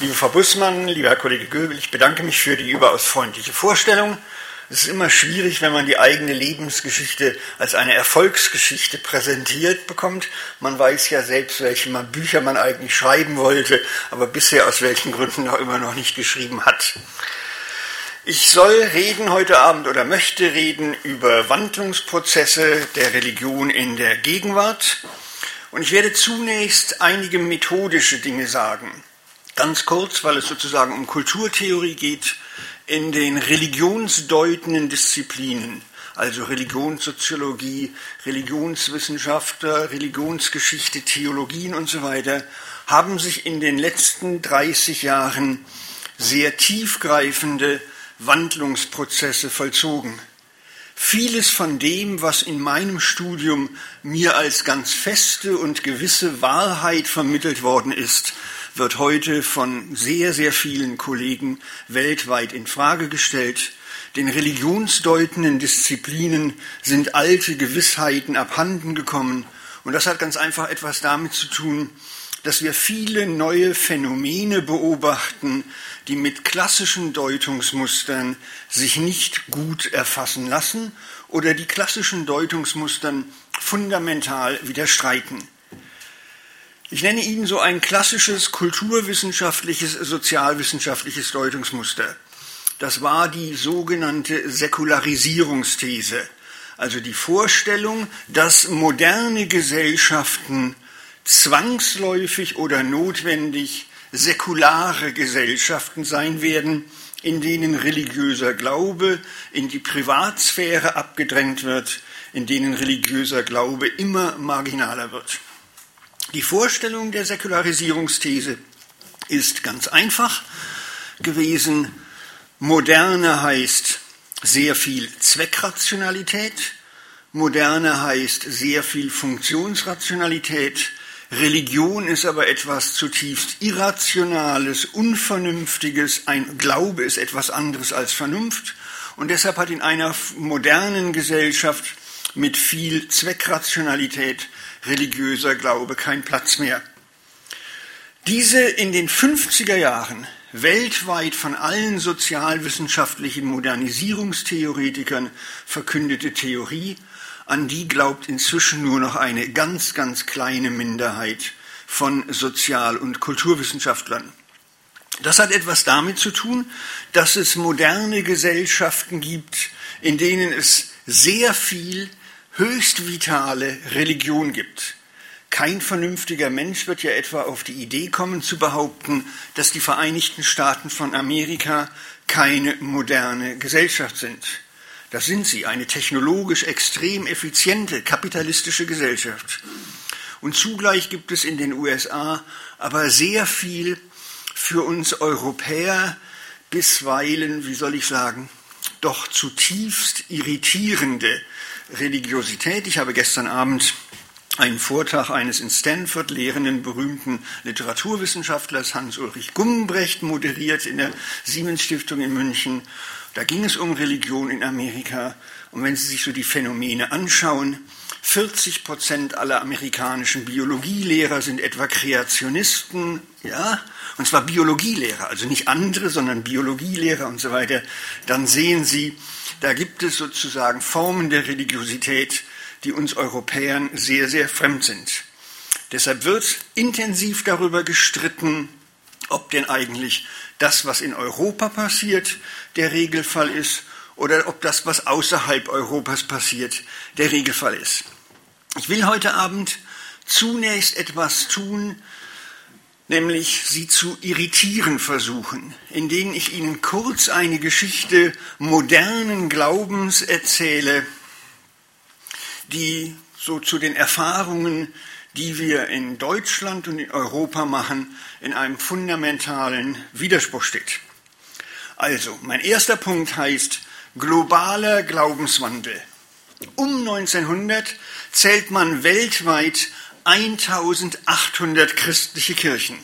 Liebe Frau Bussmann, lieber Herr Kollege Göbel, ich bedanke mich für die überaus freundliche Vorstellung. Es ist immer schwierig, wenn man die eigene Lebensgeschichte als eine Erfolgsgeschichte präsentiert bekommt. Man weiß ja selbst, welche Bücher man eigentlich schreiben wollte, aber bisher aus welchen Gründen auch immer noch nicht geschrieben hat. Ich soll reden heute Abend oder möchte reden über Wandlungsprozesse der Religion in der Gegenwart. Und ich werde zunächst einige methodische Dinge sagen. Ganz kurz, weil es sozusagen um Kulturtheorie geht, in den religionsdeutenden Disziplinen, also Religionssoziologie, Religionswissenschaftler, Religionsgeschichte, Theologien und so weiter, haben sich in den letzten 30 Jahren sehr tiefgreifende Wandlungsprozesse vollzogen. Vieles von dem, was in meinem Studium mir als ganz feste und gewisse Wahrheit vermittelt worden ist, wird heute von sehr, sehr vielen Kollegen weltweit in Frage gestellt. Den religionsdeutenden Disziplinen sind alte Gewissheiten abhanden gekommen. Und das hat ganz einfach etwas damit zu tun, dass wir viele neue Phänomene beobachten, die mit klassischen Deutungsmustern sich nicht gut erfassen lassen oder die klassischen Deutungsmustern fundamental widerstreiten. Ich nenne Ihnen so ein klassisches kulturwissenschaftliches, sozialwissenschaftliches Deutungsmuster. Das war die sogenannte Säkularisierungsthese, also die Vorstellung, dass moderne Gesellschaften zwangsläufig oder notwendig säkulare Gesellschaften sein werden, in denen religiöser Glaube in die Privatsphäre abgedrängt wird, in denen religiöser Glaube immer marginaler wird. Die Vorstellung der Säkularisierungsthese ist ganz einfach gewesen. Moderne heißt sehr viel Zweckrationalität, moderne heißt sehr viel Funktionsrationalität, Religion ist aber etwas zutiefst Irrationales, Unvernünftiges, ein Glaube ist etwas anderes als Vernunft. Und deshalb hat in einer modernen Gesellschaft mit viel Zweckrationalität religiöser Glaube keinen Platz mehr. Diese in den 50er Jahren weltweit von allen sozialwissenschaftlichen Modernisierungstheoretikern verkündete Theorie, an die glaubt inzwischen nur noch eine ganz, ganz kleine Minderheit von Sozial- und Kulturwissenschaftlern. Das hat etwas damit zu tun, dass es moderne Gesellschaften gibt, in denen es sehr viel höchst vitale Religion gibt. Kein vernünftiger Mensch wird ja etwa auf die Idee kommen zu behaupten, dass die Vereinigten Staaten von Amerika keine moderne Gesellschaft sind. Das sind sie, eine technologisch extrem effiziente kapitalistische Gesellschaft. Und zugleich gibt es in den USA aber sehr viel für uns Europäer bisweilen, wie soll ich sagen, doch zutiefst irritierende Religiosität. Ich habe gestern Abend einen Vortrag eines in Stanford lehrenden berühmten Literaturwissenschaftlers Hans-Ulrich Gummbrecht moderiert in der Siemens Stiftung in München. Da ging es um Religion in Amerika. Und wenn Sie sich so die Phänomene anschauen, 40 Prozent aller amerikanischen Biologielehrer sind etwa Kreationisten, ja, und zwar Biologielehrer, also nicht andere, sondern Biologielehrer und so weiter, dann sehen Sie, da gibt es sozusagen Formen der Religiosität, die uns Europäern sehr, sehr fremd sind. Deshalb wird intensiv darüber gestritten, ob denn eigentlich das, was in Europa passiert, der Regelfall ist oder ob das, was außerhalb Europas passiert, der Regelfall ist. Ich will heute Abend zunächst etwas tun, nämlich sie zu irritieren versuchen, indem ich Ihnen kurz eine Geschichte modernen Glaubens erzähle, die so zu den Erfahrungen, die wir in Deutschland und in Europa machen, in einem fundamentalen Widerspruch steht. Also, mein erster Punkt heißt globaler Glaubenswandel. Um 1900 zählt man weltweit 1800 christliche Kirchen.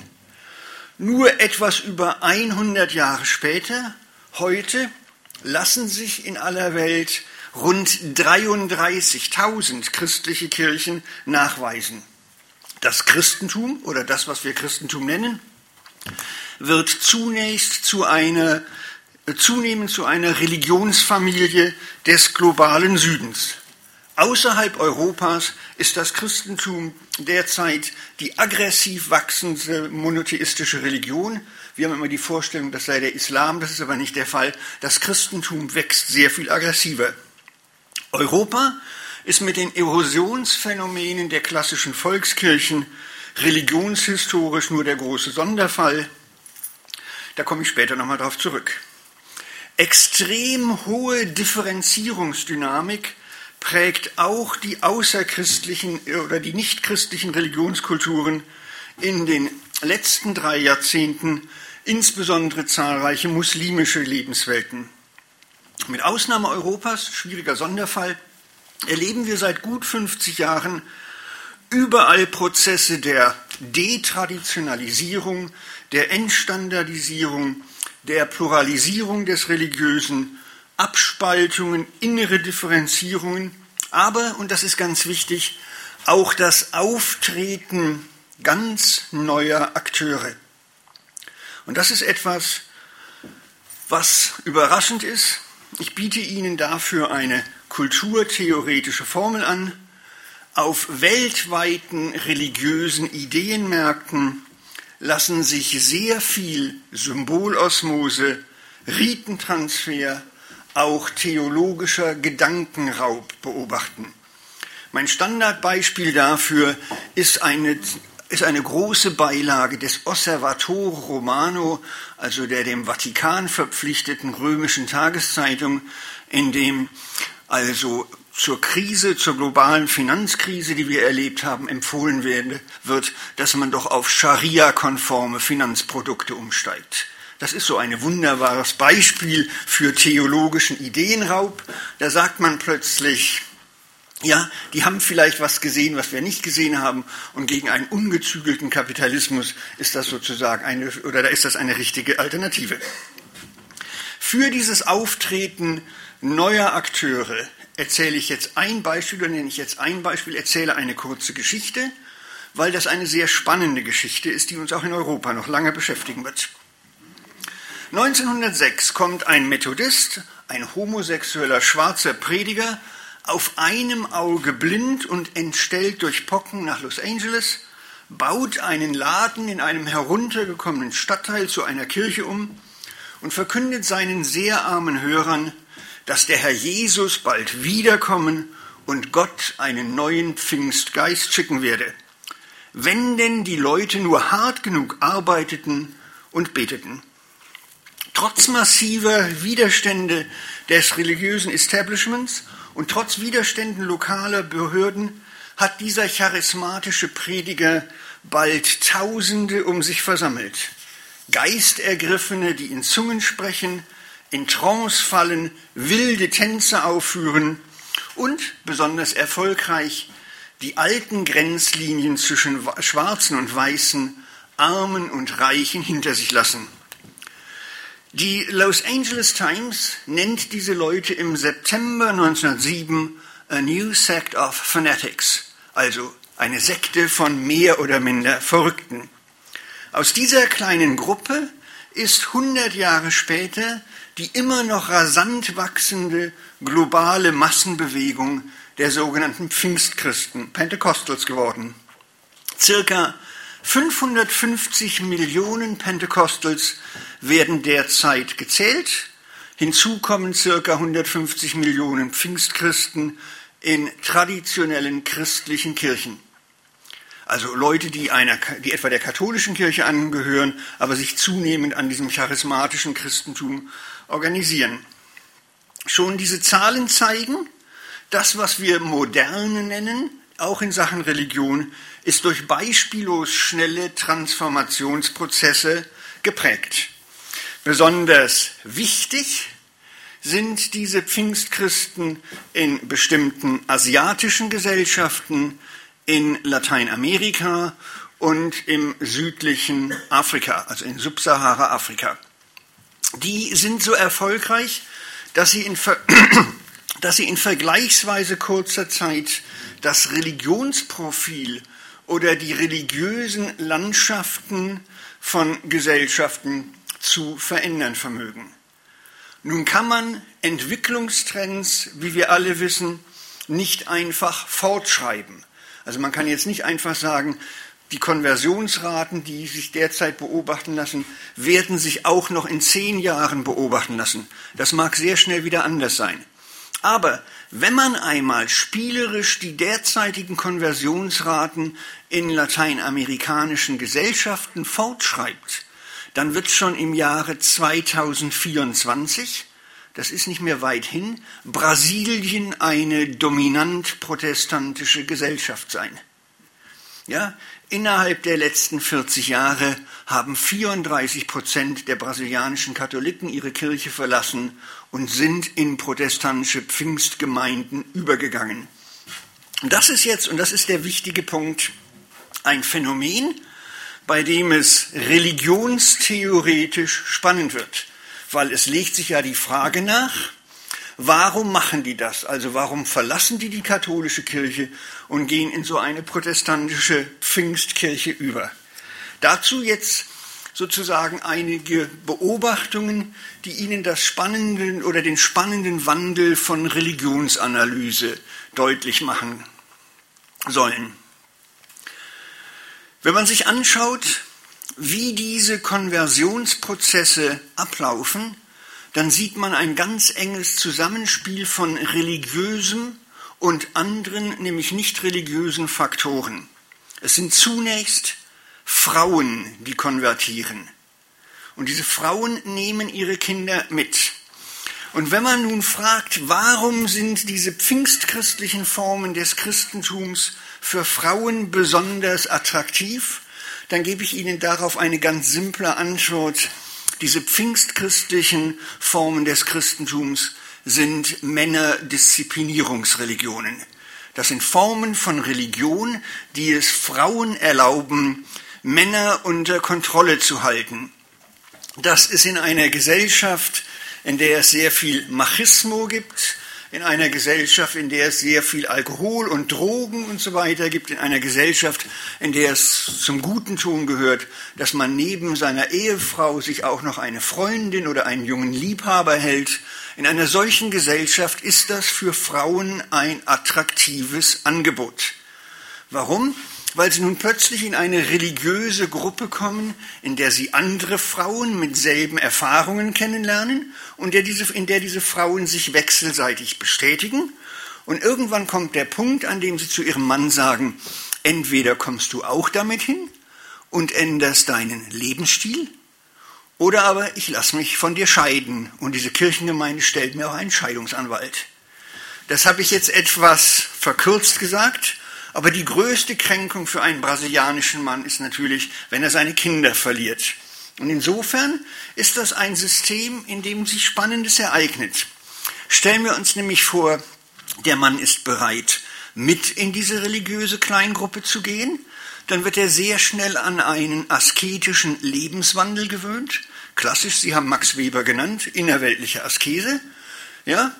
Nur etwas über 100 Jahre später, heute, lassen sich in aller Welt rund 33.000 christliche Kirchen nachweisen. Das Christentum oder das, was wir Christentum nennen, wird zunächst zu einer, zunehmend zu einer Religionsfamilie des globalen Südens. Außerhalb Europas ist das Christentum derzeit die aggressiv wachsende monotheistische Religion. Wir haben immer die Vorstellung, das sei der Islam, das ist aber nicht der Fall. Das Christentum wächst sehr viel aggressiver. Europa ist mit den Erosionsphänomenen der klassischen Volkskirchen religionshistorisch nur der große Sonderfall. Da komme ich später nochmal darauf zurück. Extrem hohe Differenzierungsdynamik prägt auch die außerchristlichen oder die nichtchristlichen Religionskulturen in den letzten drei Jahrzehnten, insbesondere zahlreiche muslimische Lebenswelten. Mit Ausnahme Europas, schwieriger Sonderfall, erleben wir seit gut 50 Jahren überall Prozesse der Detraditionalisierung, der Entstandardisierung, der Pluralisierung des Religiösen Abspaltungen, innere Differenzierungen, aber, und das ist ganz wichtig, auch das Auftreten ganz neuer Akteure. Und das ist etwas, was überraschend ist. Ich biete Ihnen dafür eine kulturtheoretische Formel an. Auf weltweiten religiösen Ideenmärkten lassen sich sehr viel Symbolosmose, Ritentransfer, auch theologischer Gedankenraub beobachten. Mein Standardbeispiel dafür ist eine, ist eine große Beilage des Osservatore Romano, also der dem Vatikan verpflichteten römischen Tageszeitung, in dem also zur Krise, zur globalen Finanzkrise, die wir erlebt haben, empfohlen werde, wird, dass man doch auf Scharia-konforme Finanzprodukte umsteigt. Das ist so ein wunderbares Beispiel für theologischen Ideenraub. Da sagt man plötzlich, ja, die haben vielleicht was gesehen, was wir nicht gesehen haben, und gegen einen ungezügelten Kapitalismus ist das sozusagen eine, oder da ist das eine richtige Alternative. Für dieses Auftreten neuer Akteure erzähle ich jetzt ein Beispiel, oder nenne ich jetzt ein Beispiel, erzähle eine kurze Geschichte, weil das eine sehr spannende Geschichte ist, die uns auch in Europa noch lange beschäftigen wird. 1906 kommt ein Methodist, ein homosexueller schwarzer Prediger, auf einem Auge blind und entstellt durch Pocken nach Los Angeles, baut einen Laden in einem heruntergekommenen Stadtteil zu einer Kirche um und verkündet seinen sehr armen Hörern, dass der Herr Jesus bald wiederkommen und Gott einen neuen Pfingstgeist schicken werde, wenn denn die Leute nur hart genug arbeiteten und beteten. Trotz massiver Widerstände des religiösen Establishments und trotz Widerständen lokaler Behörden hat dieser charismatische Prediger bald Tausende um sich versammelt. Geistergriffene, die in Zungen sprechen, in Trance fallen, wilde Tänze aufführen und, besonders erfolgreich, die alten Grenzlinien zwischen Schwarzen und Weißen, Armen und Reichen hinter sich lassen. Die Los Angeles Times nennt diese Leute im September 1907 A New Sect of Fanatics, also eine Sekte von mehr oder minder Verrückten. Aus dieser kleinen Gruppe ist 100 Jahre später die immer noch rasant wachsende globale Massenbewegung der sogenannten Pfingstchristen, Pentecostals geworden. Circa 550 Millionen Pentecostals werden derzeit gezählt. Hinzu kommen circa 150 Millionen Pfingstchristen in traditionellen christlichen Kirchen. Also Leute, die, einer, die etwa der katholischen Kirche angehören, aber sich zunehmend an diesem charismatischen Christentum organisieren. Schon diese Zahlen zeigen, das, was wir Moderne nennen, auch in Sachen Religion, ist durch beispiellos schnelle Transformationsprozesse geprägt. Besonders wichtig sind diese Pfingstchristen in bestimmten asiatischen Gesellschaften, in Lateinamerika und im südlichen Afrika, also in Subsahara-Afrika. Die sind so erfolgreich, dass sie in, dass sie in vergleichsweise kurzer Zeit das Religionsprofil oder die religiösen Landschaften von Gesellschaften zu verändern vermögen. Nun kann man Entwicklungstrends, wie wir alle wissen, nicht einfach fortschreiben. Also man kann jetzt nicht einfach sagen, die Konversionsraten, die sich derzeit beobachten lassen, werden sich auch noch in zehn Jahren beobachten lassen. Das mag sehr schnell wieder anders sein. Aber wenn man einmal spielerisch die derzeitigen Konversionsraten in lateinamerikanischen Gesellschaften fortschreibt, dann wird schon im Jahre 2024, das ist nicht mehr weit hin, Brasilien eine dominant protestantische Gesellschaft sein. Ja, innerhalb der letzten 40 Jahre haben 34 Prozent der brasilianischen Katholiken ihre Kirche verlassen und sind in protestantische Pfingstgemeinden übergegangen. Das ist jetzt, und das ist der wichtige Punkt, ein Phänomen, bei dem es religionstheoretisch spannend wird, weil es legt sich ja die Frage nach, Warum machen die das? Also warum verlassen die die katholische Kirche und gehen in so eine protestantische Pfingstkirche über? Dazu jetzt sozusagen einige Beobachtungen, die Ihnen das spannenden oder den spannenden Wandel von Religionsanalyse deutlich machen sollen. Wenn man sich anschaut, wie diese Konversionsprozesse ablaufen, dann sieht man ein ganz enges Zusammenspiel von religiösen und anderen, nämlich nicht religiösen Faktoren. Es sind zunächst Frauen, die konvertieren. Und diese Frauen nehmen ihre Kinder mit. Und wenn man nun fragt, warum sind diese pfingstchristlichen Formen des Christentums für Frauen besonders attraktiv, dann gebe ich Ihnen darauf eine ganz simple Antwort diese pfingstchristlichen Formen des Christentums sind Männerdisziplinierungsreligionen. Das sind Formen von Religion, die es Frauen erlauben, Männer unter Kontrolle zu halten. Das ist in einer Gesellschaft, in der es sehr viel Machismo gibt, in einer Gesellschaft, in der es sehr viel Alkohol und Drogen und so weiter gibt, in einer Gesellschaft, in der es zum guten Ton gehört, dass man neben seiner Ehefrau sich auch noch eine Freundin oder einen jungen Liebhaber hält. In einer solchen Gesellschaft ist das für Frauen ein attraktives Angebot. Warum? Weil sie nun plötzlich in eine religiöse Gruppe kommen, in der sie andere Frauen mit selben Erfahrungen kennenlernen und in der diese Frauen sich wechselseitig bestätigen. Und irgendwann kommt der Punkt, an dem sie zu ihrem Mann sagen, entweder kommst du auch damit hin und änderst deinen Lebensstil, oder aber ich lasse mich von dir scheiden und diese Kirchengemeinde stellt mir auch einen Scheidungsanwalt. Das habe ich jetzt etwas verkürzt gesagt, aber die größte Kränkung für einen brasilianischen Mann ist natürlich, wenn er seine Kinder verliert. Und insofern ist das ein System, in dem sich Spannendes ereignet. Stellen wir uns nämlich vor, der Mann ist bereit, mit in diese religiöse Kleingruppe zu gehen, dann wird er sehr schnell an einen asketischen Lebenswandel gewöhnt. Klassisch, Sie haben Max Weber genannt, innerweltliche Askese. Ja,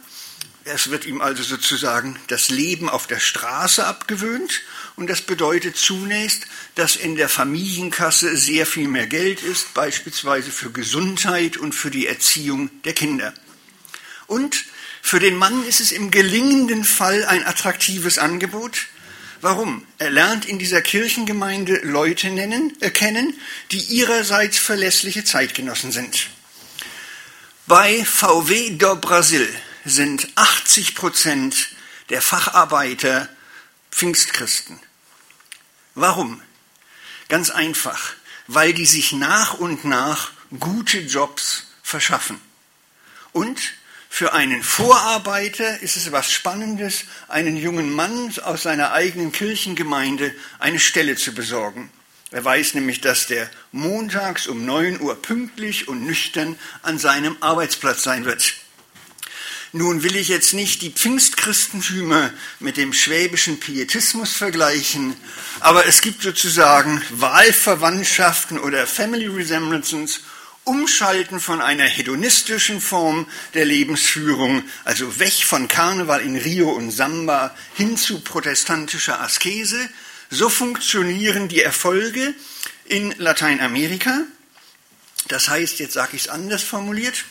es wird ihm also sozusagen das Leben auf der Straße abgewöhnt und das bedeutet zunächst, dass in der Familienkasse sehr viel mehr Geld ist, beispielsweise für Gesundheit und für die Erziehung der Kinder. Und für den Mann ist es im gelingenden Fall ein attraktives Angebot. Warum? Er lernt in dieser Kirchengemeinde Leute nennen, erkennen, die ihrerseits verlässliche Zeitgenossen sind. Bei VW do Brasil sind 80 Prozent der Facharbeiter Pfingstchristen. Warum? Ganz einfach, weil die sich nach und nach gute Jobs verschaffen. Und für einen Vorarbeiter ist es was Spannendes, einen jungen Mann aus seiner eigenen Kirchengemeinde eine Stelle zu besorgen. Er weiß nämlich, dass der montags um 9 Uhr pünktlich und nüchtern an seinem Arbeitsplatz sein wird. Nun will ich jetzt nicht die Pfingstchristentümer mit dem schwäbischen Pietismus vergleichen, aber es gibt sozusagen Wahlverwandtschaften oder Family Resemblances, Umschalten von einer hedonistischen Form der Lebensführung, also weg von Karneval in Rio und Samba hin zu protestantischer Askese. So funktionieren die Erfolge in Lateinamerika. Das heißt, jetzt sage ich es anders formuliert,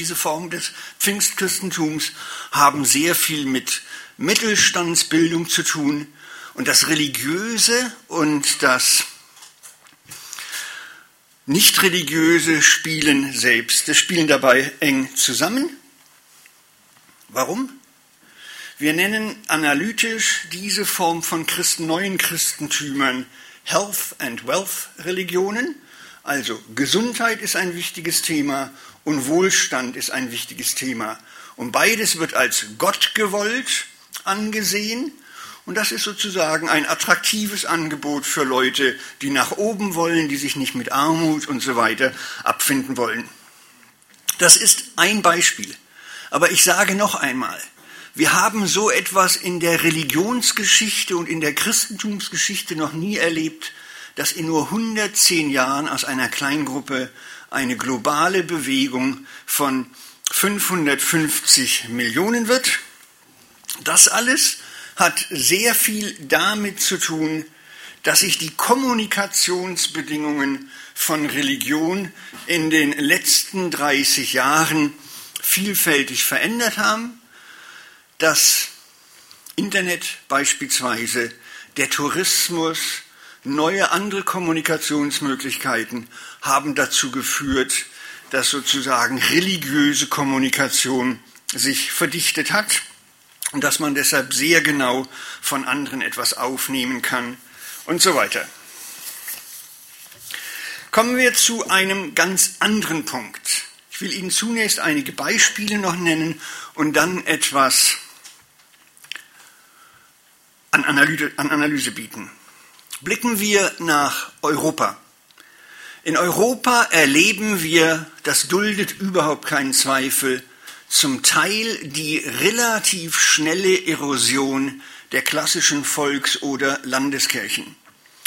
diese Form des Pfingstchristentums haben sehr viel mit Mittelstandsbildung zu tun und das Religiöse und das Nicht-Religiöse spielen selbst. Das spielen dabei eng zusammen. Warum? Wir nennen analytisch diese Form von Christen, neuen Christentümern Health and Wealth Religionen. Also Gesundheit ist ein wichtiges Thema und Wohlstand ist ein wichtiges Thema. Und beides wird als Gott gewollt angesehen. Und das ist sozusagen ein attraktives Angebot für Leute, die nach oben wollen, die sich nicht mit Armut und so weiter abfinden wollen. Das ist ein Beispiel. Aber ich sage noch einmal, wir haben so etwas in der Religionsgeschichte und in der Christentumsgeschichte noch nie erlebt, dass in nur 110 Jahren aus einer Kleingruppe eine globale Bewegung von 550 Millionen wird. Das alles hat sehr viel damit zu tun, dass sich die Kommunikationsbedingungen von Religion in den letzten 30 Jahren vielfältig verändert haben das Internet beispielsweise, der Tourismus, neue andere Kommunikationsmöglichkeiten haben dazu geführt, dass sozusagen religiöse Kommunikation sich verdichtet hat und dass man deshalb sehr genau von anderen etwas aufnehmen kann und so weiter. Kommen wir zu einem ganz anderen Punkt. Ich will Ihnen zunächst einige Beispiele noch nennen und dann etwas an Analyse, an Analyse bieten. Blicken wir nach Europa. In Europa erleben wir, das duldet überhaupt keinen Zweifel, zum Teil die relativ schnelle Erosion der klassischen Volks- oder Landeskirchen.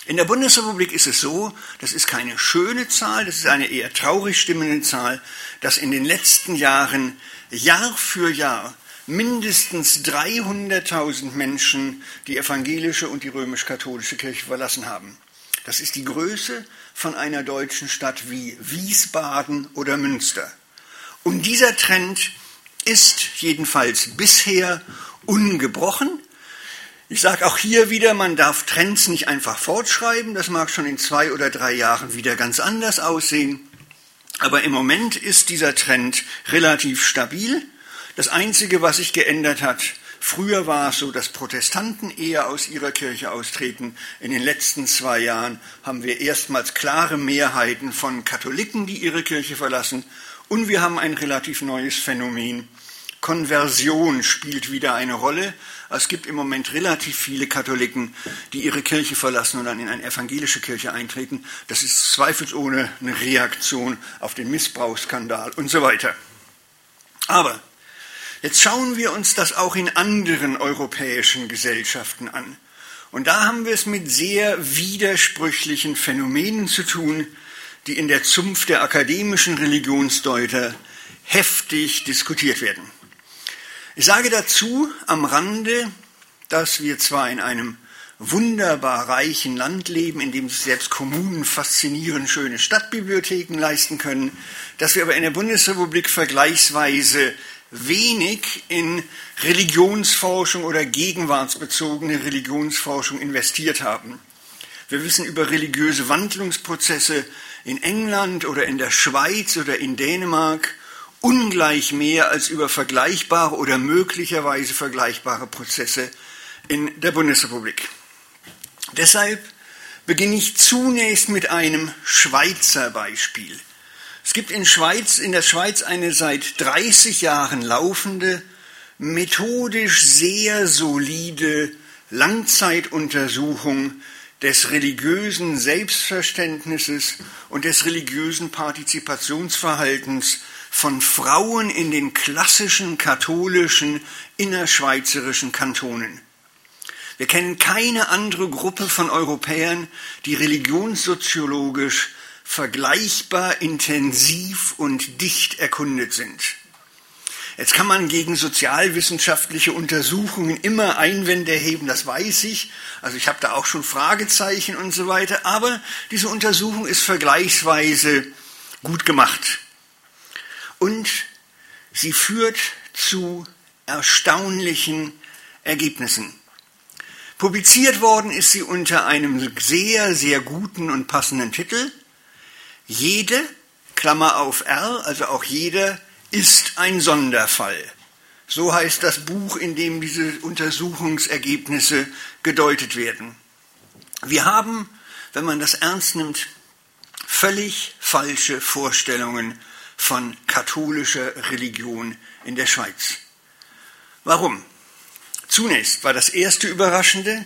In der Bundesrepublik ist es so, das ist keine schöne Zahl, das ist eine eher traurig stimmende Zahl, dass in den letzten Jahren Jahr für Jahr mindestens 300.000 Menschen die evangelische und die römisch-katholische Kirche verlassen haben. Das ist die Größe von einer deutschen Stadt wie Wiesbaden oder Münster. Und dieser Trend ist jedenfalls bisher ungebrochen. Ich sage auch hier wieder, man darf Trends nicht einfach fortschreiben. Das mag schon in zwei oder drei Jahren wieder ganz anders aussehen. Aber im Moment ist dieser Trend relativ stabil. Das Einzige, was sich geändert hat, früher war es so, dass Protestanten eher aus ihrer Kirche austreten. In den letzten zwei Jahren haben wir erstmals klare Mehrheiten von Katholiken, die ihre Kirche verlassen. Und wir haben ein relativ neues Phänomen. Konversion spielt wieder eine Rolle. Es gibt im Moment relativ viele Katholiken, die ihre Kirche verlassen und dann in eine evangelische Kirche eintreten. Das ist zweifelsohne eine Reaktion auf den Missbrauchsskandal und so weiter. Aber Jetzt schauen wir uns das auch in anderen europäischen Gesellschaften an. Und da haben wir es mit sehr widersprüchlichen Phänomenen zu tun, die in der Zunft der akademischen Religionsdeuter heftig diskutiert werden. Ich sage dazu am Rande, dass wir zwar in einem wunderbar reichen Land leben, in dem sich selbst Kommunen faszinierend schöne Stadtbibliotheken leisten können, dass wir aber in der Bundesrepublik vergleichsweise wenig in Religionsforschung oder gegenwartsbezogene Religionsforschung investiert haben. Wir wissen über religiöse Wandlungsprozesse in England oder in der Schweiz oder in Dänemark ungleich mehr als über vergleichbare oder möglicherweise vergleichbare Prozesse in der Bundesrepublik. Deshalb beginne ich zunächst mit einem Schweizer Beispiel. Es gibt in, Schweiz, in der Schweiz eine seit 30 Jahren laufende, methodisch sehr solide Langzeituntersuchung des religiösen Selbstverständnisses und des religiösen Partizipationsverhaltens von Frauen in den klassischen katholischen innerschweizerischen Kantonen. Wir kennen keine andere Gruppe von Europäern, die religionssoziologisch vergleichbar intensiv und dicht erkundet sind. Jetzt kann man gegen sozialwissenschaftliche Untersuchungen immer Einwände erheben, das weiß ich. Also ich habe da auch schon Fragezeichen und so weiter. Aber diese Untersuchung ist vergleichsweise gut gemacht. Und sie führt zu erstaunlichen Ergebnissen. Publiziert worden ist sie unter einem sehr, sehr guten und passenden Titel. Jede, Klammer auf R, also auch jeder, ist ein Sonderfall. So heißt das Buch, in dem diese Untersuchungsergebnisse gedeutet werden. Wir haben, wenn man das ernst nimmt, völlig falsche Vorstellungen von katholischer Religion in der Schweiz. Warum? Zunächst war das erste Überraschende,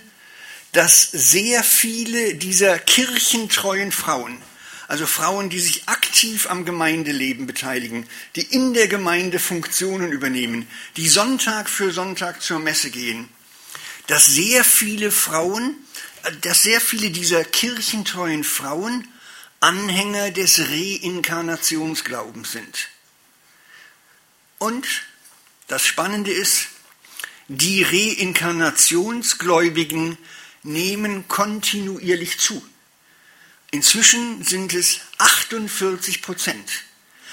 dass sehr viele dieser kirchentreuen Frauen, also Frauen, die sich aktiv am Gemeindeleben beteiligen, die in der Gemeinde Funktionen übernehmen, die Sonntag für Sonntag zur Messe gehen, dass sehr viele Frauen, dass sehr viele dieser kirchentreuen Frauen Anhänger des Reinkarnationsglaubens sind. Und das Spannende ist, die Reinkarnationsgläubigen nehmen kontinuierlich zu. Inzwischen sind es 48 Prozent.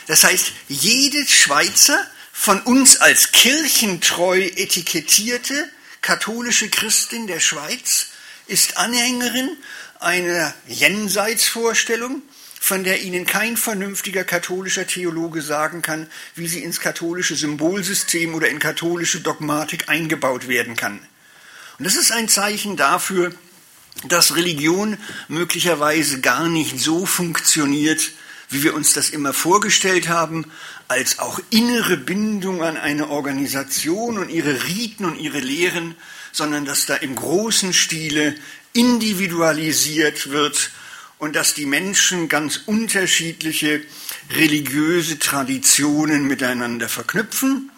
Das heißt, jede Schweizer von uns als kirchentreu etikettierte katholische Christin der Schweiz ist Anhängerin einer Jenseitsvorstellung, von der Ihnen kein vernünftiger katholischer Theologe sagen kann, wie sie ins katholische Symbolsystem oder in katholische Dogmatik eingebaut werden kann. Und das ist ein Zeichen dafür, dass Religion möglicherweise gar nicht so funktioniert, wie wir uns das immer vorgestellt haben, als auch innere Bindung an eine Organisation und ihre Riten und ihre Lehren, sondern dass da im großen Stile individualisiert wird und dass die Menschen ganz unterschiedliche religiöse Traditionen miteinander verknüpfen.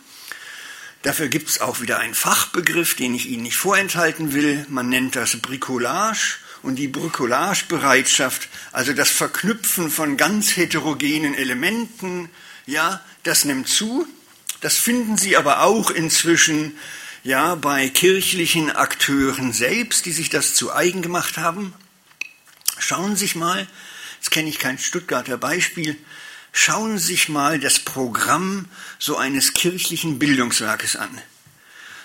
Dafür gibt es auch wieder einen Fachbegriff, den ich Ihnen nicht vorenthalten will. Man nennt das Bricolage und die Bricolagebereitschaft, also das Verknüpfen von ganz heterogenen Elementen, ja, das nimmt zu. Das finden Sie aber auch inzwischen ja bei kirchlichen Akteuren selbst, die sich das zu eigen gemacht haben. Schauen Sie sich mal, jetzt kenne ich kein Stuttgarter Beispiel, schauen Sie sich mal das Programm so eines kirchlichen Bildungswerkes an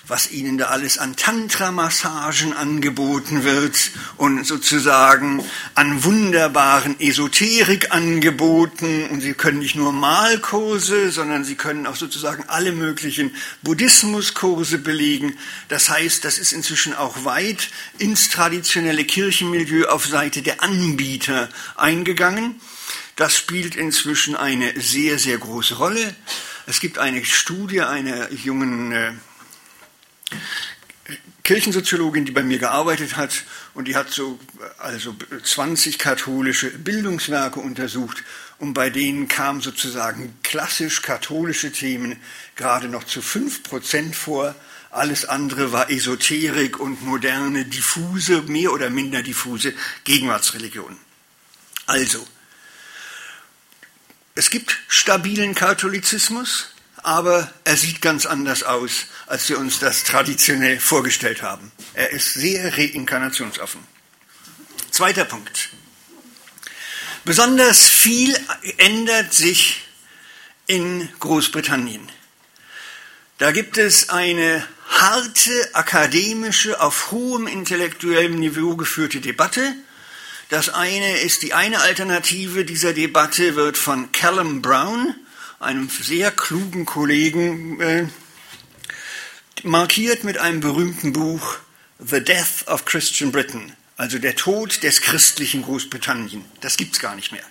was ihnen da alles an Tantra-Massagen angeboten wird und sozusagen an wunderbaren Esoterik-Angeboten. Und sie können nicht nur Malkurse, sondern sie können auch sozusagen alle möglichen Buddhismuskurse belegen. Das heißt, das ist inzwischen auch weit ins traditionelle Kirchenmilieu auf Seite der Anbieter eingegangen. Das spielt inzwischen eine sehr, sehr große Rolle. Es gibt eine Studie einer jungen äh, Kirchensoziologin, die bei mir gearbeitet hat und die hat so also 20 katholische Bildungswerke untersucht und bei denen kamen sozusagen klassisch katholische Themen gerade noch zu 5 Prozent vor. Alles andere war Esoterik und moderne, diffuse, mehr oder minder diffuse Gegenwartsreligion. Also, es gibt stabilen Katholizismus, aber er sieht ganz anders aus, als wir uns das traditionell vorgestellt haben. Er ist sehr reinkarnationsoffen. Zweiter Punkt. Besonders viel ändert sich in Großbritannien. Da gibt es eine harte, akademische, auf hohem intellektuellem Niveau geführte Debatte. Das eine ist die eine Alternative dieser Debatte wird von Callum Brown, einem sehr klugen Kollegen, äh, markiert mit einem berühmten Buch The Death of Christian Britain, also der Tod des christlichen Großbritannien. Das gibt es gar nicht mehr.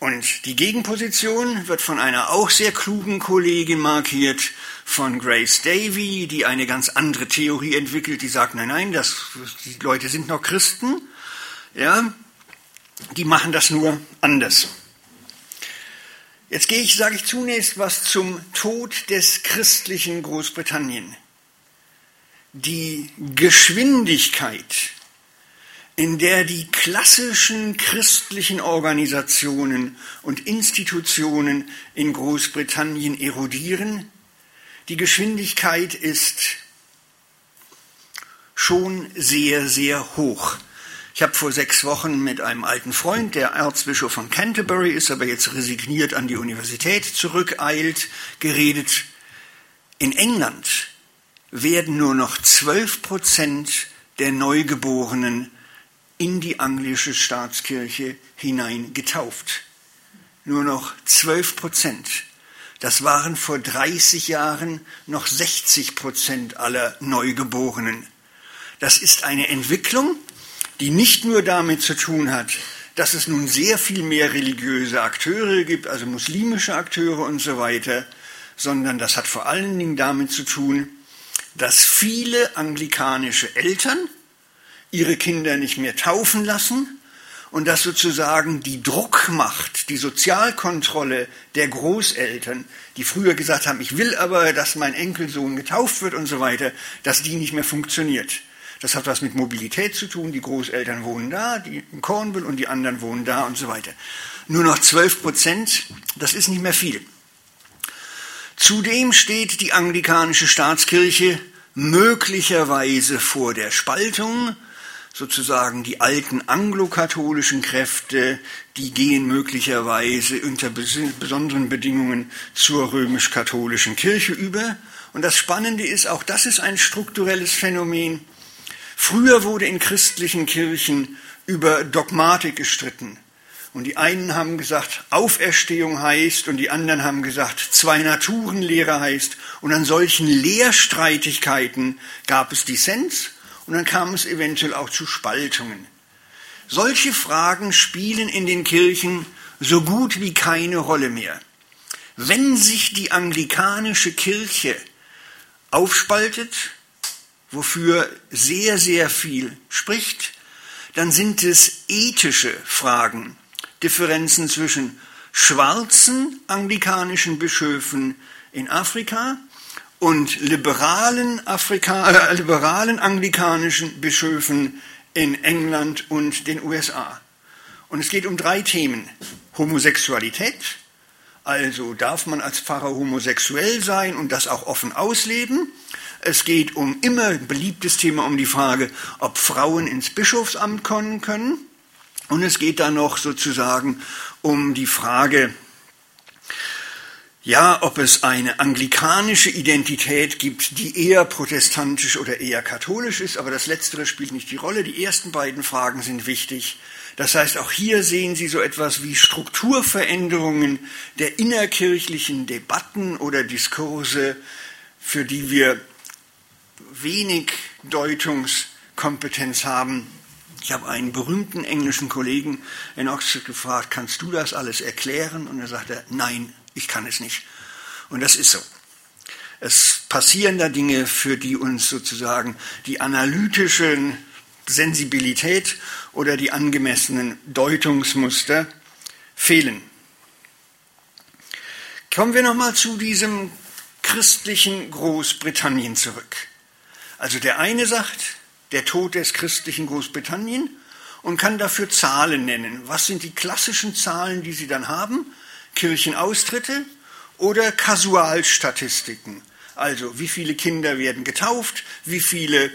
Und die Gegenposition wird von einer auch sehr klugen Kollegin markiert, von Grace Davy, die eine ganz andere Theorie entwickelt, die sagt, nein, nein, das, die Leute sind noch Christen, ja, die machen das nur anders. Jetzt gehe ich, sage ich zunächst was zum Tod des christlichen Großbritannien. Die Geschwindigkeit, in der die klassischen christlichen Organisationen und Institutionen in Großbritannien erodieren. Die Geschwindigkeit ist schon sehr, sehr hoch. Ich habe vor sechs Wochen mit einem alten Freund, der Erzbischof von Canterbury ist, aber jetzt resigniert an die Universität zurückeilt, geredet. In England werden nur noch zwölf Prozent der Neugeborenen in die anglische Staatskirche hinein getauft. Nur noch zwölf Prozent. Das waren vor 30 Jahren noch 60 Prozent aller Neugeborenen. Das ist eine Entwicklung, die nicht nur damit zu tun hat, dass es nun sehr viel mehr religiöse Akteure gibt, also muslimische Akteure und so weiter, sondern das hat vor allen Dingen damit zu tun, dass viele anglikanische Eltern ihre Kinder nicht mehr taufen lassen und dass sozusagen die Druckmacht, die Sozialkontrolle der Großeltern, die früher gesagt haben, ich will aber, dass mein Enkelsohn getauft wird und so weiter, dass die nicht mehr funktioniert. Das hat was mit Mobilität zu tun. Die Großeltern wohnen da, die in Cornwall und die anderen wohnen da und so weiter. Nur noch 12 Prozent, das ist nicht mehr viel. Zudem steht die anglikanische Staatskirche möglicherweise vor der Spaltung sozusagen die alten anglokatholischen Kräfte, die gehen möglicherweise unter besonderen Bedingungen zur römisch-katholischen Kirche über. Und das Spannende ist, auch das ist ein strukturelles Phänomen. Früher wurde in christlichen Kirchen über Dogmatik gestritten. Und die einen haben gesagt, Auferstehung heißt, und die anderen haben gesagt, Zwei-Naturen-Lehre heißt. Und an solchen Lehrstreitigkeiten gab es Dissens und dann kam es eventuell auch zu Spaltungen. Solche Fragen spielen in den Kirchen so gut wie keine Rolle mehr. Wenn sich die anglikanische Kirche aufspaltet, wofür sehr, sehr viel spricht, dann sind es ethische Fragen, Differenzen zwischen schwarzen anglikanischen Bischöfen in Afrika und liberalen, Afrika, äh, liberalen anglikanischen Bischöfen in England und den USA. Und es geht um drei Themen. Homosexualität, also darf man als Pfarrer homosexuell sein und das auch offen ausleben. Es geht um immer beliebtes Thema um die Frage, ob Frauen ins Bischofsamt kommen können. Und es geht dann noch sozusagen um die Frage, ja, ob es eine anglikanische Identität gibt, die eher protestantisch oder eher katholisch ist, aber das Letztere spielt nicht die Rolle. Die ersten beiden Fragen sind wichtig. Das heißt, auch hier sehen Sie so etwas wie Strukturveränderungen der innerkirchlichen Debatten oder Diskurse, für die wir wenig Deutungskompetenz haben. Ich habe einen berühmten englischen Kollegen in Oxford gefragt, kannst du das alles erklären? Und er sagte, nein, ich kann es nicht. Und das ist so. Es passieren da Dinge, für die uns sozusagen die analytische Sensibilität oder die angemessenen Deutungsmuster fehlen. Kommen wir nochmal zu diesem christlichen Großbritannien zurück. Also der eine sagt, der Tod des christlichen Großbritannien und kann dafür Zahlen nennen. Was sind die klassischen Zahlen, die Sie dann haben? Kirchenaustritte oder Kasualstatistiken. Also wie viele Kinder werden getauft, wie viele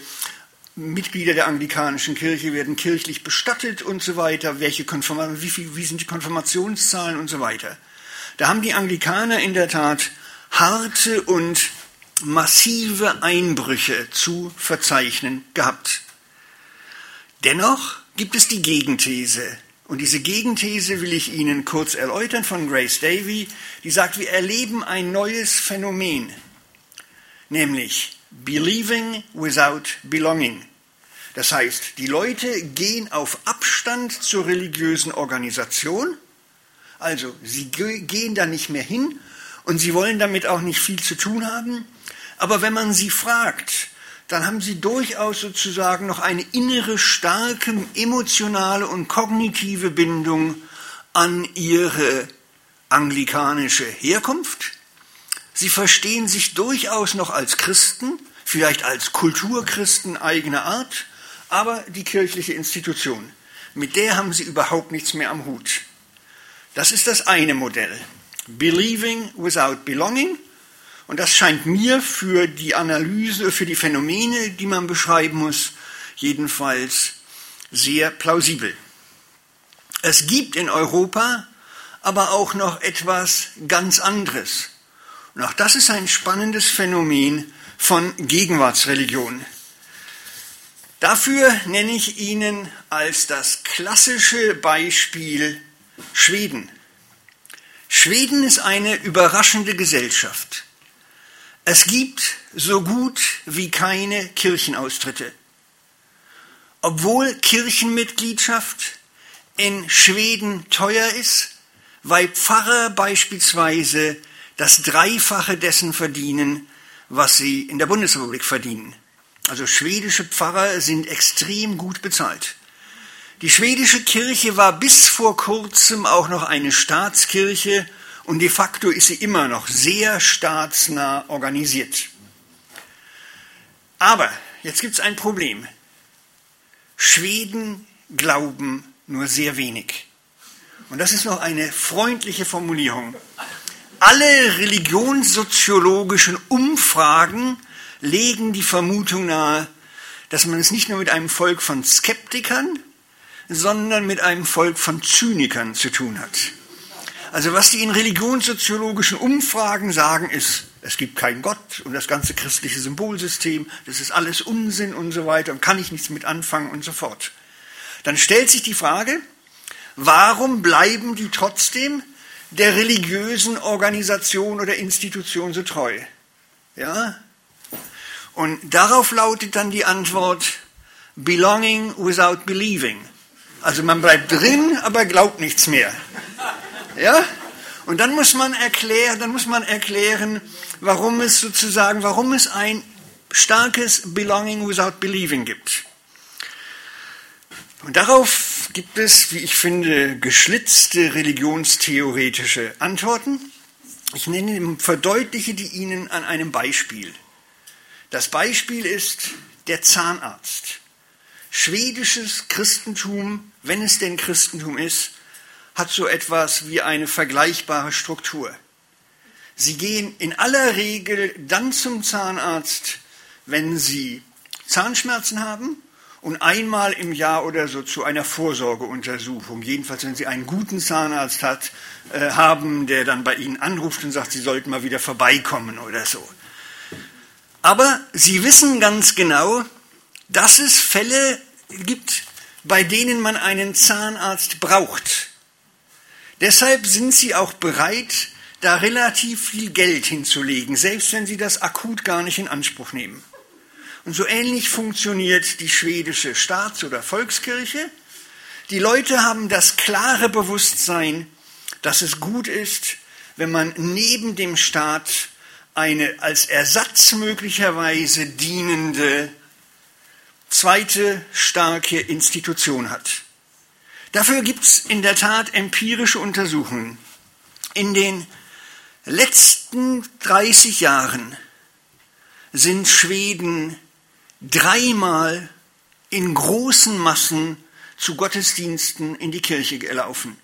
Mitglieder der anglikanischen Kirche werden kirchlich bestattet und so weiter, welche wie, viel, wie sind die Konfirmationszahlen und so weiter. Da haben die Anglikaner in der Tat harte und massive Einbrüche zu verzeichnen gehabt. Dennoch gibt es die Gegenthese, und diese Gegenthese will ich Ihnen kurz erläutern von Grace Davy, die sagt, wir erleben ein neues Phänomen, nämlich Believing without Belonging. Das heißt, die Leute gehen auf Abstand zur religiösen Organisation, also sie gehen da nicht mehr hin und sie wollen damit auch nicht viel zu tun haben, aber wenn man sie fragt, dann haben sie durchaus sozusagen noch eine innere, starke, emotionale und kognitive Bindung an ihre anglikanische Herkunft. Sie verstehen sich durchaus noch als Christen, vielleicht als Kulturchristen eigener Art, aber die kirchliche Institution. Mit der haben sie überhaupt nichts mehr am Hut. Das ist das eine Modell. Believing without belonging. Und das scheint mir für die Analyse, für die Phänomene, die man beschreiben muss, jedenfalls sehr plausibel. Es gibt in Europa aber auch noch etwas ganz anderes. Und auch das ist ein spannendes Phänomen von Gegenwartsreligion. Dafür nenne ich Ihnen als das klassische Beispiel Schweden. Schweden ist eine überraschende Gesellschaft. Es gibt so gut wie keine Kirchenaustritte. Obwohl Kirchenmitgliedschaft in Schweden teuer ist, weil Pfarrer beispielsweise das Dreifache dessen verdienen, was sie in der Bundesrepublik verdienen. Also schwedische Pfarrer sind extrem gut bezahlt. Die schwedische Kirche war bis vor kurzem auch noch eine Staatskirche und de facto ist sie immer noch sehr staatsnah organisiert. Aber jetzt gibt es ein Problem. Schweden glauben nur sehr wenig. Und das ist noch eine freundliche Formulierung. Alle religionssoziologischen Umfragen legen die Vermutung nahe, dass man es nicht nur mit einem Volk von Skeptikern, sondern mit einem Volk von Zynikern zu tun hat. Also was die in religionssoziologischen Umfragen sagen, ist, es gibt keinen Gott und das ganze christliche Symbolsystem, das ist alles Unsinn und so weiter und kann ich nichts mit anfangen und so fort. Dann stellt sich die Frage, warum bleiben die trotzdem der religiösen Organisation oder Institution so treu? Ja, und darauf lautet dann die Antwort, belonging without believing. Also man bleibt drin, aber glaubt nichts mehr. Ja? Und dann muss man erklären, dann muss man erklären, warum es sozusagen, warum es ein starkes belonging without believing gibt. Und darauf gibt es, wie ich finde, geschlitzte religionstheoretische Antworten. Ich nenne, verdeutliche die Ihnen an einem Beispiel. Das Beispiel ist der Zahnarzt. Schwedisches Christentum, wenn es denn Christentum ist, hat so etwas wie eine vergleichbare Struktur. Sie gehen in aller Regel dann zum Zahnarzt, wenn sie Zahnschmerzen haben und einmal im Jahr oder so zu einer Vorsorgeuntersuchung. Jedenfalls, wenn Sie einen guten Zahnarzt hat, äh, haben, der dann bei Ihnen anruft und sagt, Sie sollten mal wieder vorbeikommen oder so. Aber sie wissen ganz genau, dass es Fälle gibt, bei denen man einen Zahnarzt braucht. Deshalb sind sie auch bereit, da relativ viel Geld hinzulegen, selbst wenn sie das akut gar nicht in Anspruch nehmen. Und so ähnlich funktioniert die schwedische Staats- oder Volkskirche. Die Leute haben das klare Bewusstsein, dass es gut ist, wenn man neben dem Staat eine als Ersatz möglicherweise dienende zweite starke Institution hat. Dafür gibt es in der Tat empirische Untersuchungen. In den letzten 30 Jahren sind Schweden dreimal in großen Massen zu Gottesdiensten in die Kirche gelaufen.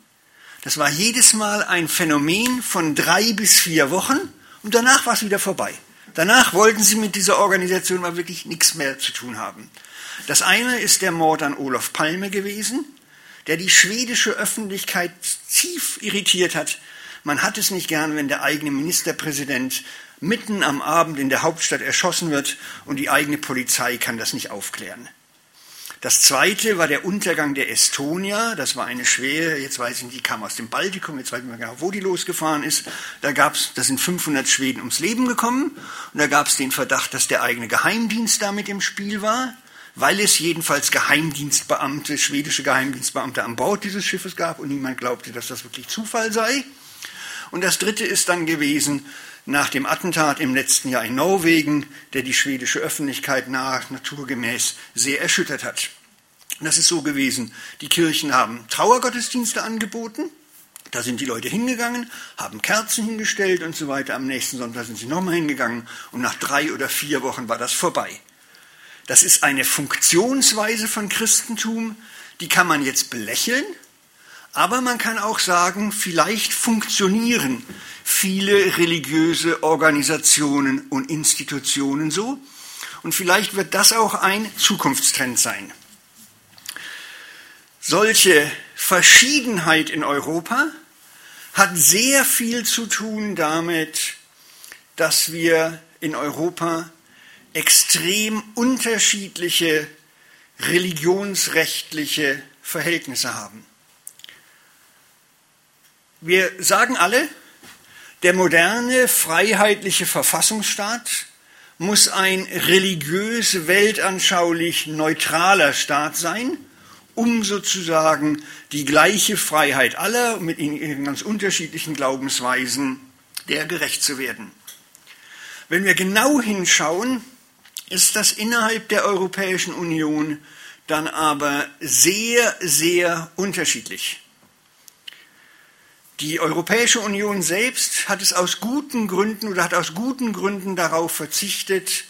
Das war jedes Mal ein Phänomen von drei bis vier Wochen und danach war es wieder vorbei. Danach wollten sie mit dieser Organisation mal wirklich nichts mehr zu tun haben. Das eine ist der Mord an Olof Palme gewesen, der die schwedische Öffentlichkeit tief irritiert hat. Man hat es nicht gern, wenn der eigene Ministerpräsident mitten am Abend in der Hauptstadt erschossen wird und die eigene Polizei kann das nicht aufklären. Das zweite war der Untergang der Estonia. Das war eine schwere, jetzt weiß ich nicht, die kam aus dem Baltikum, jetzt weiß ich nicht mehr genau, wo die losgefahren ist. Da gab's, da sind 500 Schweden ums Leben gekommen. Und da gab es den Verdacht, dass der eigene Geheimdienst damit im Spiel war, weil es jedenfalls Geheimdienstbeamte, schwedische Geheimdienstbeamte an Bord dieses Schiffes gab und niemand glaubte, dass das wirklich Zufall sei. Und das dritte ist dann gewesen, nach dem Attentat im letzten Jahr in Norwegen, der die schwedische Öffentlichkeit nach naturgemäß sehr erschüttert hat. Das ist so gewesen, die Kirchen haben Trauergottesdienste angeboten, da sind die Leute hingegangen, haben Kerzen hingestellt und so weiter. Am nächsten Sonntag sind sie nochmal hingegangen und nach drei oder vier Wochen war das vorbei. Das ist eine Funktionsweise von Christentum, die kann man jetzt belächeln, aber man kann auch sagen, vielleicht funktionieren viele religiöse Organisationen und Institutionen so und vielleicht wird das auch ein Zukunftstrend sein. Solche Verschiedenheit in Europa hat sehr viel zu tun damit, dass wir in Europa extrem unterschiedliche religionsrechtliche Verhältnisse haben. Wir sagen alle, der moderne freiheitliche Verfassungsstaat muss ein religiös weltanschaulich neutraler Staat sein, um sozusagen die gleiche Freiheit aller mit ihren ganz unterschiedlichen Glaubensweisen der gerecht zu werden. Wenn wir genau hinschauen, ist das innerhalb der Europäischen Union dann aber sehr, sehr unterschiedlich. Die Europäische Union selbst hat es aus guten Gründen oder hat aus guten Gründen darauf verzichtet,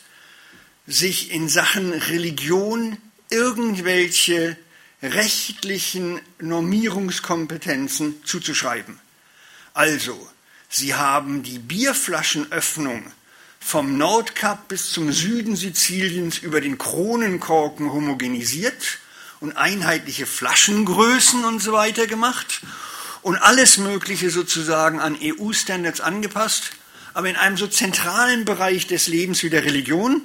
sich in Sachen Religion irgendwelche rechtlichen Normierungskompetenzen zuzuschreiben. Also, sie haben die Bierflaschenöffnung vom Nordkap bis zum Süden Siziliens über den Kronenkorken homogenisiert und einheitliche Flaschengrößen und so weiter gemacht und alles Mögliche sozusagen an EU-Standards angepasst. Aber in einem so zentralen Bereich des Lebens wie der Religion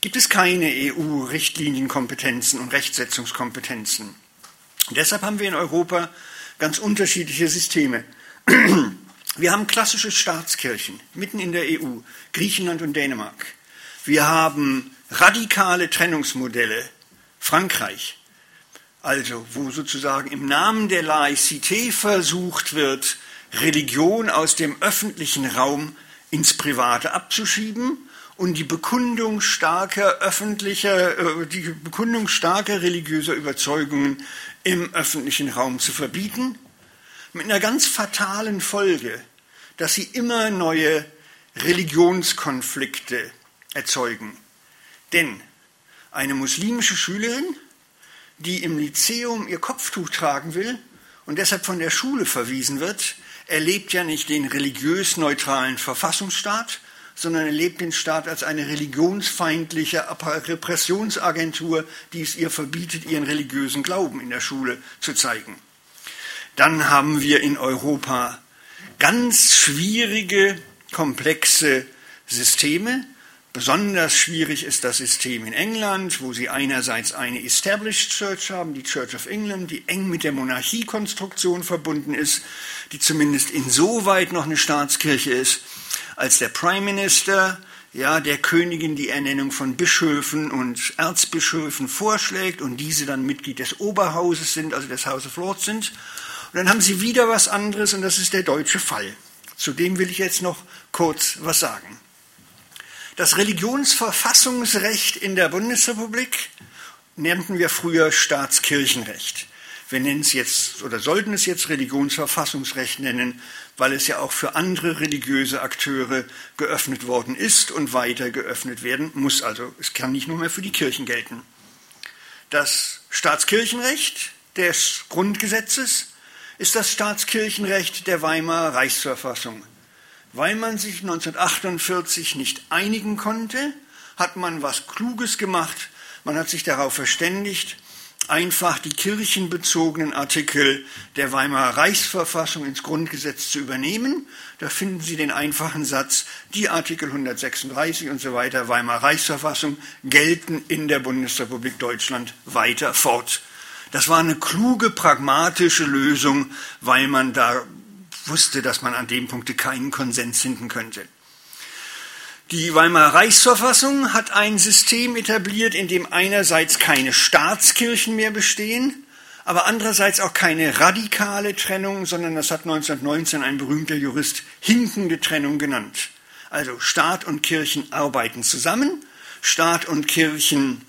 gibt es keine EU-Richtlinienkompetenzen und Rechtsetzungskompetenzen. Und deshalb haben wir in Europa ganz unterschiedliche Systeme. Wir haben klassische Staatskirchen mitten in der EU, Griechenland und Dänemark. Wir haben radikale Trennungsmodelle, Frankreich, also wo sozusagen im Namen der Laizität versucht wird, Religion aus dem öffentlichen Raum ins Private abzuschieben und die Bekundung starker öffentlicher, äh, die Bekundung starker religiöser Überzeugungen im öffentlichen Raum zu verbieten mit einer ganz fatalen Folge, dass sie immer neue Religionskonflikte erzeugen. Denn eine muslimische Schülerin, die im Lyzeum ihr Kopftuch tragen will und deshalb von der Schule verwiesen wird, erlebt ja nicht den religiös neutralen Verfassungsstaat, sondern erlebt den Staat als eine religionsfeindliche Repressionsagentur, die es ihr verbietet, ihren religiösen Glauben in der Schule zu zeigen. Dann haben wir in Europa ganz schwierige, komplexe Systeme. Besonders schwierig ist das System in England, wo sie einerseits eine Established Church haben, die Church of England, die eng mit der Monarchiekonstruktion verbunden ist, die zumindest insoweit noch eine Staatskirche ist, als der Prime Minister ja, der Königin die Ernennung von Bischöfen und Erzbischöfen vorschlägt und diese dann Mitglied des Oberhauses sind, also des House of Lords sind. Und dann haben sie wieder was anderes und das ist der deutsche Fall. Zu dem will ich jetzt noch kurz was sagen. Das Religionsverfassungsrecht in der Bundesrepublik nannten wir früher Staatskirchenrecht. Wir nennen es jetzt oder sollten es jetzt Religionsverfassungsrecht nennen, weil es ja auch für andere religiöse Akteure geöffnet worden ist und weiter geöffnet werden muss. Also es kann nicht nur mehr für die Kirchen gelten. Das Staatskirchenrecht des Grundgesetzes ist das Staatskirchenrecht der Weimarer Reichsverfassung. Weil man sich 1948 nicht einigen konnte, hat man was Kluges gemacht. Man hat sich darauf verständigt, einfach die kirchenbezogenen Artikel der Weimarer Reichsverfassung ins Grundgesetz zu übernehmen. Da finden Sie den einfachen Satz, die Artikel 136 und so weiter Weimarer Reichsverfassung gelten in der Bundesrepublik Deutschland weiter fort. Das war eine kluge, pragmatische Lösung, weil man da wusste, dass man an dem Punkt keinen Konsens finden könnte. Die Weimarer Reichsverfassung hat ein System etabliert, in dem einerseits keine Staatskirchen mehr bestehen, aber andererseits auch keine radikale Trennung, sondern das hat 1919 ein berühmter Jurist hinkende Trennung genannt. Also Staat und Kirchen arbeiten zusammen, Staat und Kirchen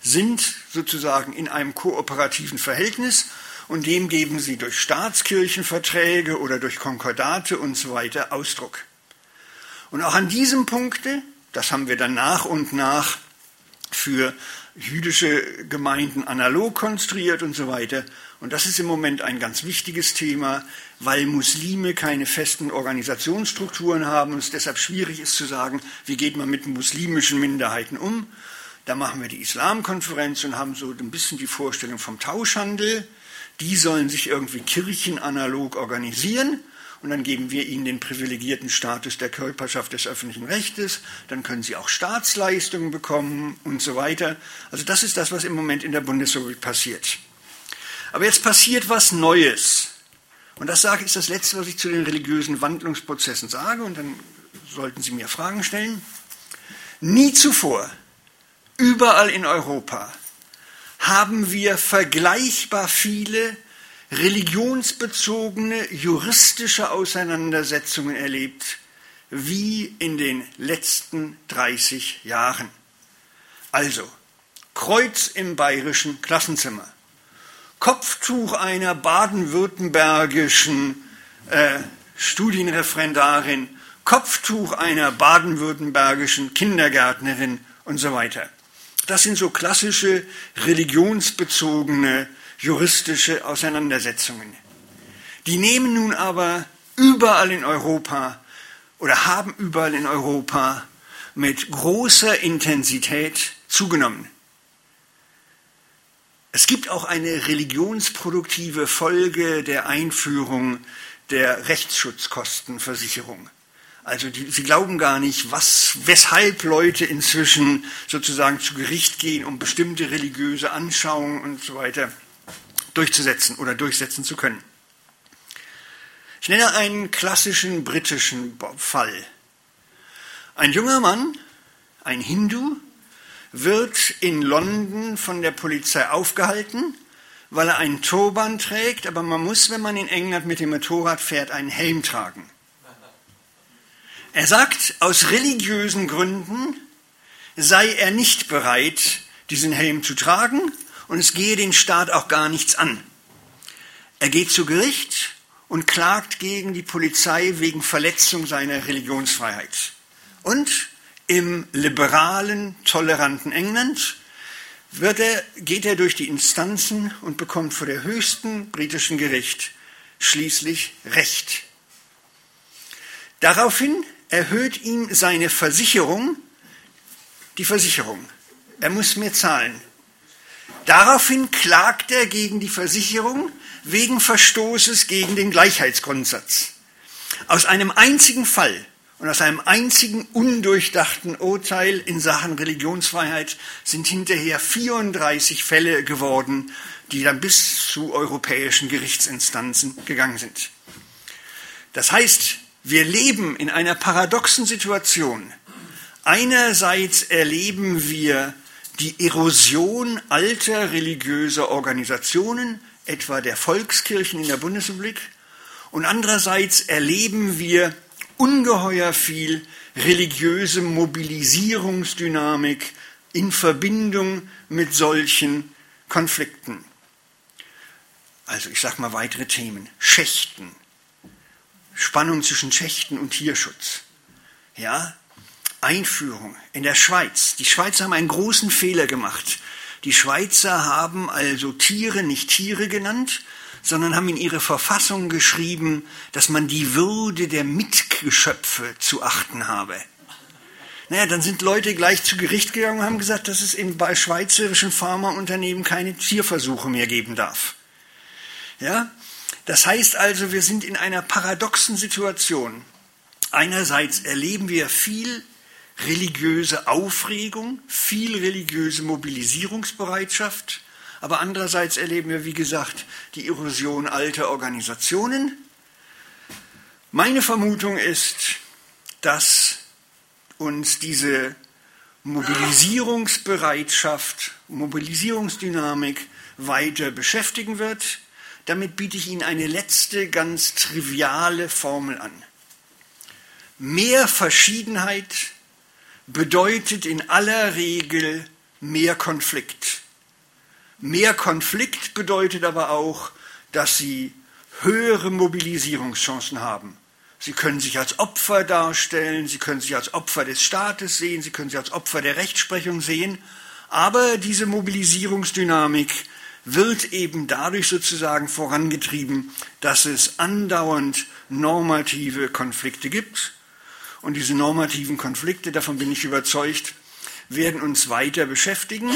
sind sozusagen in einem kooperativen Verhältnis und dem geben sie durch Staatskirchenverträge oder durch Konkordate und so weiter Ausdruck. Und auch an diesem Punkte, das haben wir dann nach und nach für jüdische Gemeinden analog konstruiert und so weiter. Und das ist im Moment ein ganz wichtiges Thema, weil Muslime keine festen Organisationsstrukturen haben und es deshalb schwierig ist zu sagen, wie geht man mit muslimischen Minderheiten um. Da machen wir die Islamkonferenz und haben so ein bisschen die Vorstellung vom Tauschhandel. Die sollen sich irgendwie kirchenanalog organisieren und dann geben wir ihnen den privilegierten Status der Körperschaft des öffentlichen Rechtes, dann können sie auch Staatsleistungen bekommen und so weiter. Also das ist das, was im Moment in der Bundesrepublik passiert. Aber jetzt passiert was Neues. Und das sage ist das Letzte, was ich zu den religiösen Wandlungsprozessen sage, und dann sollten Sie mir Fragen stellen. Nie zuvor, überall in Europa, haben wir vergleichbar viele religionsbezogene juristische Auseinandersetzungen erlebt wie in den letzten 30 Jahren. Also, Kreuz im bayerischen Klassenzimmer, Kopftuch einer baden-württembergischen äh, Studienreferendarin, Kopftuch einer baden-württembergischen Kindergärtnerin und so weiter. Das sind so klassische religionsbezogene juristische Auseinandersetzungen. Die nehmen nun aber überall in Europa oder haben überall in Europa mit großer Intensität zugenommen. Es gibt auch eine religionsproduktive Folge der Einführung der Rechtsschutzkostenversicherung. Also die, sie glauben gar nicht, was, weshalb Leute inzwischen sozusagen zu Gericht gehen, um bestimmte religiöse Anschauungen und so weiter durchzusetzen oder durchsetzen zu können. Ich nenne einen klassischen britischen Fall. Ein junger Mann, ein Hindu, wird in London von der Polizei aufgehalten, weil er einen Turban trägt, aber man muss, wenn man in England mit dem Motorrad fährt, einen Helm tragen. Er sagt, aus religiösen Gründen sei er nicht bereit, diesen Helm zu tragen und es gehe den Staat auch gar nichts an. Er geht zu Gericht und klagt gegen die Polizei wegen Verletzung seiner Religionsfreiheit. Und im liberalen, toleranten England er, geht er durch die Instanzen und bekommt vor der höchsten britischen Gericht schließlich Recht. Daraufhin erhöht ihm seine Versicherung die Versicherung. Er muss mehr zahlen. Daraufhin klagt er gegen die Versicherung wegen Verstoßes gegen den Gleichheitsgrundsatz. Aus einem einzigen Fall und aus einem einzigen undurchdachten Urteil in Sachen Religionsfreiheit sind hinterher 34 Fälle geworden, die dann bis zu europäischen Gerichtsinstanzen gegangen sind. Das heißt, wir leben in einer paradoxen Situation. Einerseits erleben wir die Erosion alter religiöser Organisationen, etwa der Volkskirchen in der Bundesrepublik, und andererseits erleben wir ungeheuer viel religiöse Mobilisierungsdynamik in Verbindung mit solchen Konflikten. Also ich sage mal weitere Themen. Schächten. Spannung zwischen Schächten und Tierschutz. Ja, Einführung in der Schweiz. Die Schweizer haben einen großen Fehler gemacht. Die Schweizer haben also Tiere nicht Tiere genannt, sondern haben in ihre Verfassung geschrieben, dass man die Würde der Mitgeschöpfe zu achten habe. Naja, dann sind Leute gleich zu Gericht gegangen und haben gesagt, dass es in, bei schweizerischen Pharmaunternehmen keine Tierversuche mehr geben darf. Ja? Das heißt also, wir sind in einer paradoxen Situation. Einerseits erleben wir viel religiöse Aufregung, viel religiöse Mobilisierungsbereitschaft, aber andererseits erleben wir, wie gesagt, die Erosion alter Organisationen. Meine Vermutung ist, dass uns diese Mobilisierungsbereitschaft, Mobilisierungsdynamik weiter beschäftigen wird. Damit biete ich Ihnen eine letzte, ganz triviale Formel an. Mehr Verschiedenheit bedeutet in aller Regel mehr Konflikt. Mehr Konflikt bedeutet aber auch, dass sie höhere Mobilisierungschancen haben. Sie können sich als Opfer darstellen, sie können sich als Opfer des Staates sehen, sie können sich als Opfer der Rechtsprechung sehen. Aber diese Mobilisierungsdynamik wird eben dadurch sozusagen vorangetrieben, dass es andauernd normative Konflikte gibt. Und diese normativen Konflikte, davon bin ich überzeugt, werden uns weiter beschäftigen,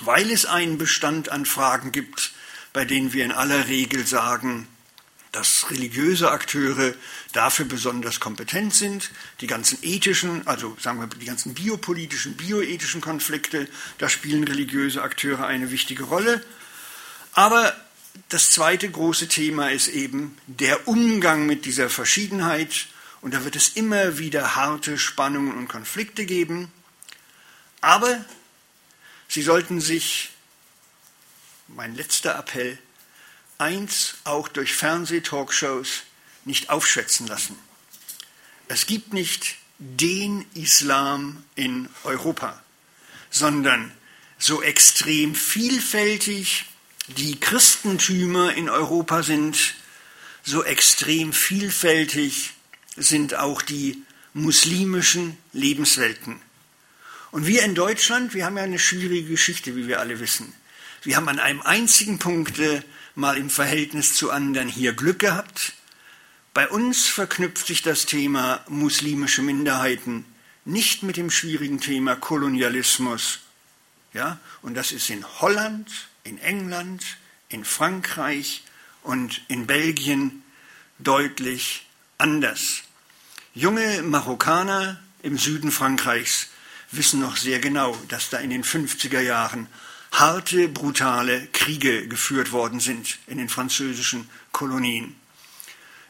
weil es einen Bestand an Fragen gibt, bei denen wir in aller Regel sagen, dass religiöse Akteure dafür besonders kompetent sind. Die ganzen ethischen, also sagen wir die ganzen biopolitischen, bioethischen Konflikte, da spielen religiöse Akteure eine wichtige Rolle. Aber das zweite große Thema ist eben der Umgang mit dieser Verschiedenheit. Und da wird es immer wieder harte Spannungen und Konflikte geben. Aber Sie sollten sich, mein letzter Appell, eins auch durch Fernsehtalkshows nicht aufschwätzen lassen. Es gibt nicht den Islam in Europa, sondern so extrem vielfältig die Christentümer in Europa sind, so extrem vielfältig sind auch die muslimischen Lebenswelten. Und wir in Deutschland, wir haben ja eine schwierige Geschichte, wie wir alle wissen. Wir haben an einem einzigen Punkt mal im Verhältnis zu anderen hier Glück gehabt. Bei uns verknüpft sich das Thema muslimische Minderheiten nicht mit dem schwierigen Thema Kolonialismus. Ja, und das ist in Holland, in England, in Frankreich und in Belgien deutlich anders. Junge Marokkaner im Süden Frankreichs wissen noch sehr genau, dass da in den 50er Jahren harte, brutale Kriege geführt worden sind in den französischen Kolonien.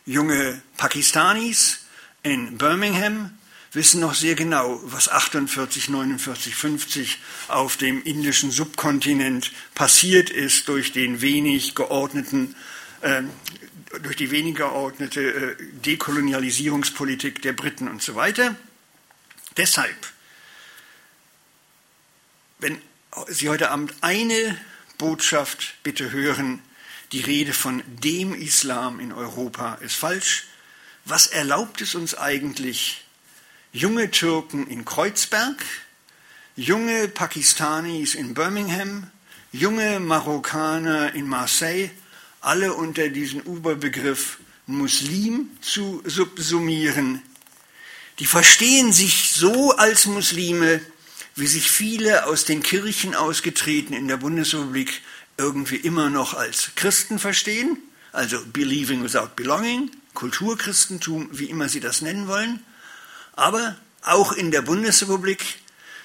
Junge Pakistanis in Birmingham wissen noch sehr genau, was 48, 49, 50 auf dem indischen Subkontinent passiert ist durch den wenig geordneten, äh, durch die wenig geordnete äh, Dekolonialisierungspolitik der Briten und so weiter. Deshalb, wenn Sie heute Abend eine Botschaft bitte hören, die Rede von dem Islam in Europa ist falsch. Was erlaubt es uns eigentlich, junge Türken in Kreuzberg, junge Pakistanis in Birmingham, junge Marokkaner in Marseille, alle unter diesen Überbegriff Muslim zu subsumieren? Die verstehen sich so als Muslime, wie sich viele aus den Kirchen ausgetreten in der Bundesrepublik irgendwie immer noch als Christen verstehen, also believing without belonging, Kulturchristentum, wie immer Sie das nennen wollen. Aber auch in der Bundesrepublik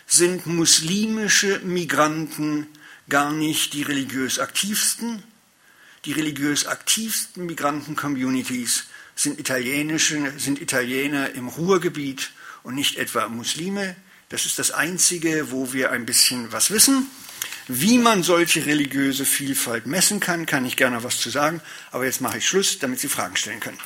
sind muslimische Migranten gar nicht die religiös aktivsten. Die religiös aktivsten Migranten-Communities sind, sind Italiener im Ruhrgebiet und nicht etwa Muslime, das ist das Einzige, wo wir ein bisschen was wissen. Wie man solche religiöse Vielfalt messen kann, kann ich gerne was zu sagen, aber jetzt mache ich Schluss, damit Sie Fragen stellen können.